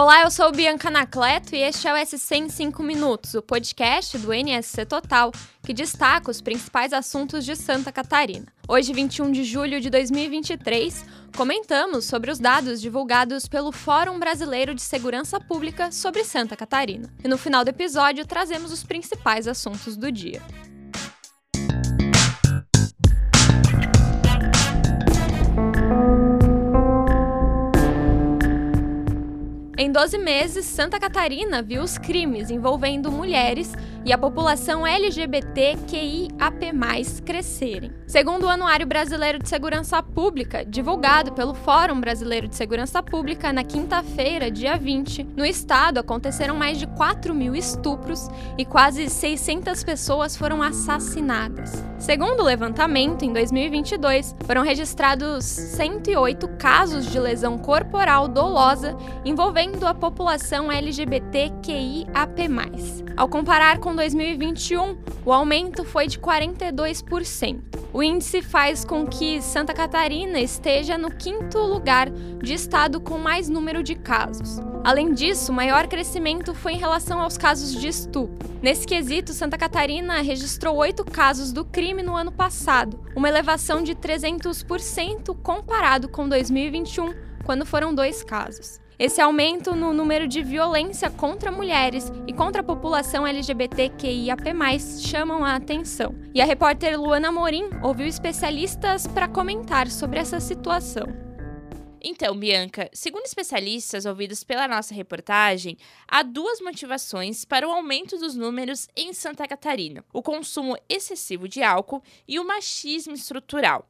Olá, eu sou Bianca Nacleto e este é o SC em 5 Minutos, o podcast do NSC Total, que destaca os principais assuntos de Santa Catarina. Hoje, 21 de julho de 2023, comentamos sobre os dados divulgados pelo Fórum Brasileiro de Segurança Pública sobre Santa Catarina. E no final do episódio, trazemos os principais assuntos do dia. 12 meses, Santa Catarina viu os crimes envolvendo mulheres e a população LGBTQIAP+, crescerem. Segundo o Anuário Brasileiro de Segurança Pública, divulgado pelo Fórum Brasileiro de Segurança Pública na quinta-feira, dia 20, no estado aconteceram mais de 4 mil estupros e quase 600 pessoas foram assassinadas. Segundo o levantamento, em 2022, foram registrados 108 casos de lesão corporal dolosa envolvendo a população LGBTQIAP+. Ao comparar com 2021, o aumento foi de 42%. O índice faz com que Santa Catarina esteja no quinto lugar de estado com mais número de casos. Além disso, o maior crescimento foi em relação aos casos de estupro. Nesse quesito, Santa Catarina registrou oito casos do crime no ano passado, uma elevação de 300% comparado com 2021, quando foram dois casos. Esse aumento no número de violência contra mulheres e contra a população LGBTQIAP+, chamam a atenção. E a repórter Luana Morim ouviu especialistas para comentar sobre essa situação. Então, Bianca, segundo especialistas ouvidos pela nossa reportagem, há duas motivações para o aumento dos números em Santa Catarina: o consumo excessivo de álcool e o machismo estrutural.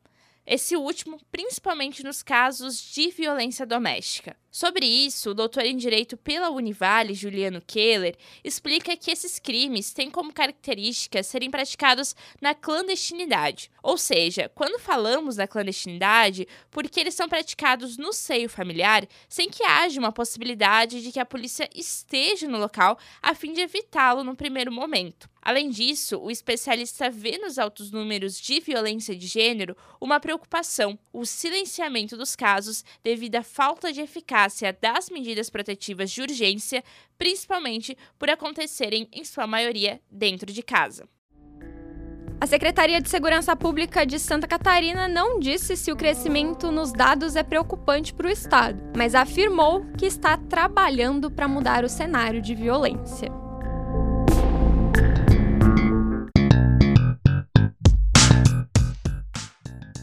Esse último, principalmente nos casos de violência doméstica. Sobre isso, o doutor em Direito pela Univale, Juliano Keller, explica que esses crimes têm como característica serem praticados na clandestinidade. Ou seja, quando falamos da clandestinidade, porque eles são praticados no seio familiar, sem que haja uma possibilidade de que a polícia esteja no local a fim de evitá-lo no primeiro momento. Além disso, o especialista vê nos altos números de violência de gênero uma preocupação, o silenciamento dos casos devido à falta de eficácia eficácia das medidas protetivas de urgência, principalmente por acontecerem, em sua maioria, dentro de casa. A Secretaria de Segurança Pública de Santa Catarina não disse se o crescimento nos dados é preocupante para o Estado, mas afirmou que está trabalhando para mudar o cenário de violência.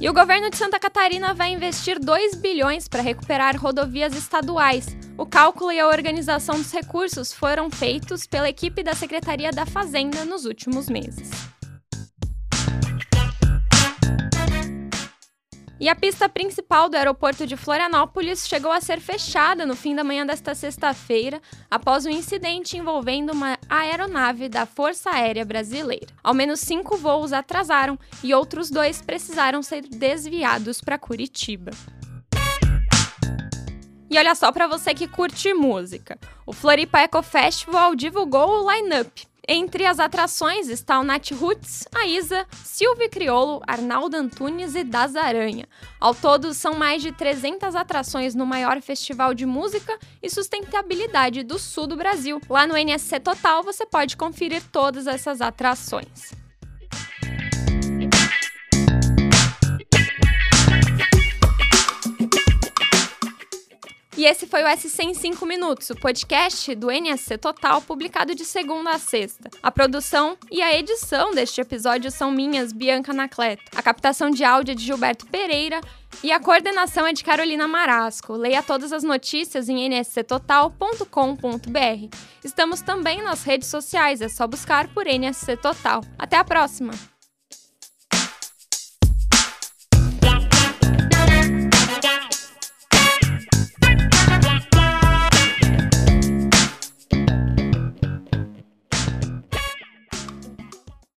E o governo de Santa Catarina vai investir 2 bilhões para recuperar rodovias estaduais. O cálculo e a organização dos recursos foram feitos pela equipe da Secretaria da Fazenda nos últimos meses. E a pista principal do aeroporto de Florianópolis chegou a ser fechada no fim da manhã desta sexta-feira, após um incidente envolvendo uma aeronave da Força Aérea Brasileira. Ao menos cinco voos atrasaram e outros dois precisaram ser desviados para Curitiba. E olha só para você que curte música. O Floripa Eco Festival divulgou o line-up. Entre as atrações está o Nat Roots, a Isa, Silvio Criolo, Arnaldo Antunes e Das Aranha. Ao todo, são mais de 300 atrações no maior festival de música e sustentabilidade do sul do Brasil. Lá no NSC Total você pode conferir todas essas atrações. E esse foi o SC em 5 Minutos, o podcast do NSC Total, publicado de segunda a sexta. A produção e a edição deste episódio são minhas, Bianca Nacleto. A captação de áudio é de Gilberto Pereira e a coordenação é de Carolina Marasco. Leia todas as notícias em nsctotal.com.br. Estamos também nas redes sociais, é só buscar por NSC Total. Até a próxima!